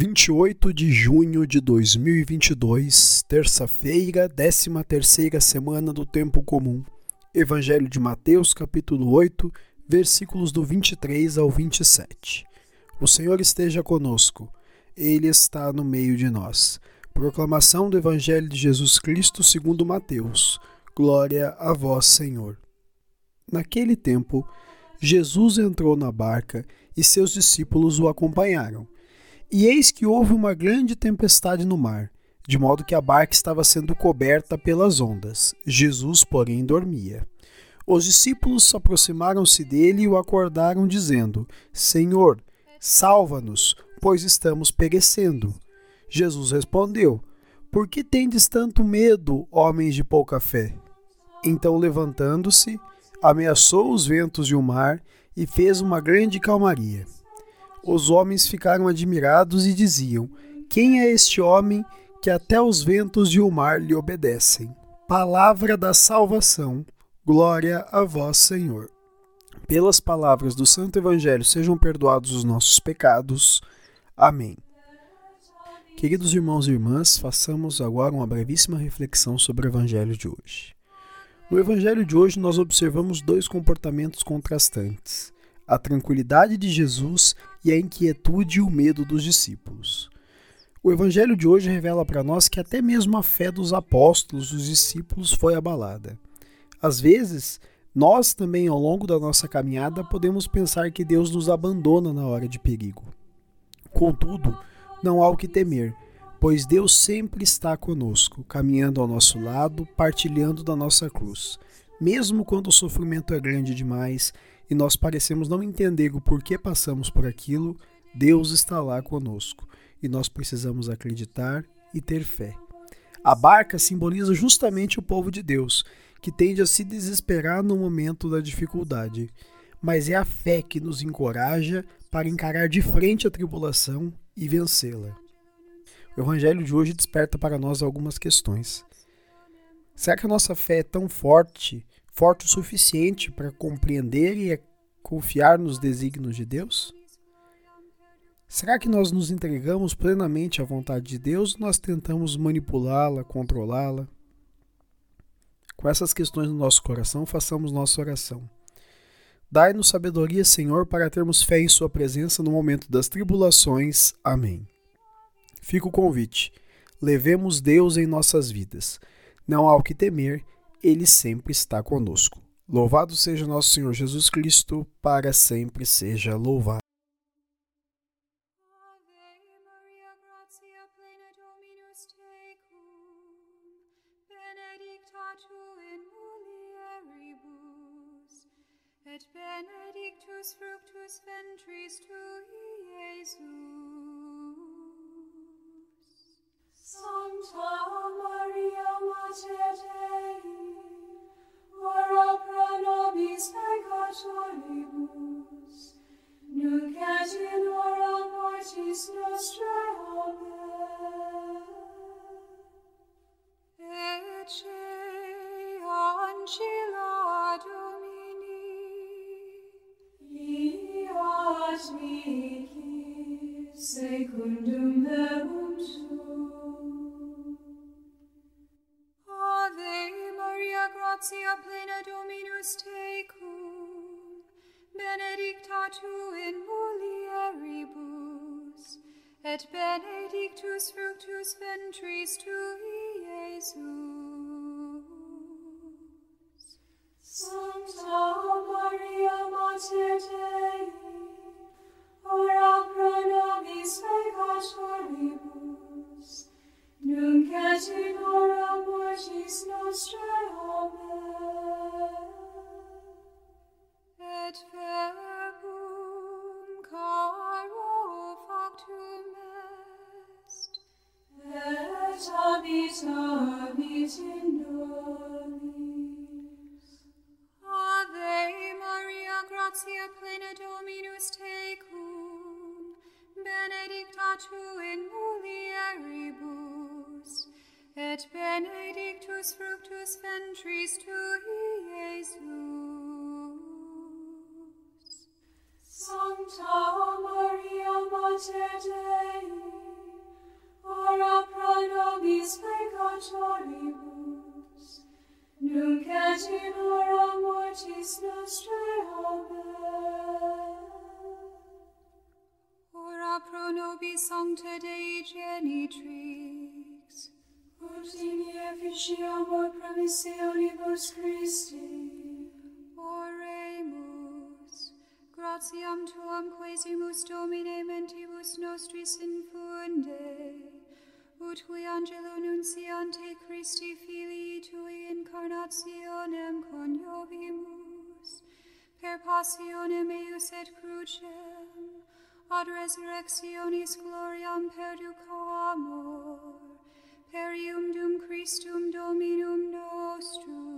28 de junho de 2022, terça-feira, 13 terceira semana do tempo comum. Evangelho de Mateus, capítulo 8, versículos do 23 ao 27. O Senhor esteja conosco. Ele está no meio de nós. Proclamação do Evangelho de Jesus Cristo, segundo Mateus. Glória a vós, Senhor. Naquele tempo, Jesus entrou na barca e seus discípulos o acompanharam. E eis que houve uma grande tempestade no mar, de modo que a barca estava sendo coberta pelas ondas. Jesus, porém, dormia. Os discípulos aproximaram-se dele e o acordaram, dizendo: Senhor, salva-nos, pois estamos perecendo. Jesus respondeu: Por que tendes tanto medo, homens de pouca fé? Então, levantando-se, ameaçou os ventos e o mar e fez uma grande calmaria. Os homens ficaram admirados e diziam: Quem é este homem que até os ventos e o mar lhe obedecem? Palavra da salvação. Glória a vós, Senhor. Pelas palavras do Santo Evangelho sejam perdoados os nossos pecados. Amém. Queridos irmãos e irmãs, façamos agora uma brevíssima reflexão sobre o Evangelho de hoje. No Evangelho de hoje, nós observamos dois comportamentos contrastantes a tranquilidade de Jesus e a inquietude e o medo dos discípulos. O evangelho de hoje revela para nós que até mesmo a fé dos apóstolos, dos discípulos, foi abalada. Às vezes, nós também, ao longo da nossa caminhada, podemos pensar que Deus nos abandona na hora de perigo. Contudo, não há o que temer, pois Deus sempre está conosco, caminhando ao nosso lado, partilhando da nossa cruz. Mesmo quando o sofrimento é grande demais e nós parecemos não entender o porquê passamos por aquilo, Deus está lá conosco e nós precisamos acreditar e ter fé. A barca simboliza justamente o povo de Deus, que tende a se desesperar no momento da dificuldade, mas é a fé que nos encoraja para encarar de frente a tribulação e vencê-la. O Evangelho de hoje desperta para nós algumas questões. Será que a nossa fé é tão forte forte o suficiente para compreender e confiar nos desígnios de Deus? Será que nós nos entregamos plenamente à vontade de Deus ou nós tentamos manipulá-la, controlá-la? Com essas questões no nosso coração, façamos nossa oração. Dai-nos sabedoria, Senhor, para termos fé em Sua presença no momento das tribulações. Amém. Fica o convite. Levemos Deus em nossas vidas. Não há o que temer ele sempre está conosco. Louvado seja nosso Senhor Jesus Cristo, para sempre seja louvado. Et benedictus fructus ventris tui, Iesus. Ave Maria, gratia plena Dominus tecum, benedicta tu in mulieribus, et benedictus fructus ventris tui, Iesus. Sancta Maria, Mater Dei, Regina mortis nostrae, Amen. Et verbum caro factum est, et habita habit in nobis. Ave Maria, gratia plena domini tecum, benedicta tu in benedictus fructus ventris tui, Iesus. Sancta Maria Mater Dei, ora pro nobis peccatoribus, nunc et in hora mortis nostrae. Amen. Ora pro nobis Sancta Dei Genitrix, promissionibus Christi. Oremus, gratiam tuam quesimus Domine mentibus nostris infunde, ut qui angelo nunciante Christi filii tui incarnationem coniovimus, per passionem eius et crucem, ad resurrectionis gloriam perducamur, Perium dum Christum Dominum nostrum.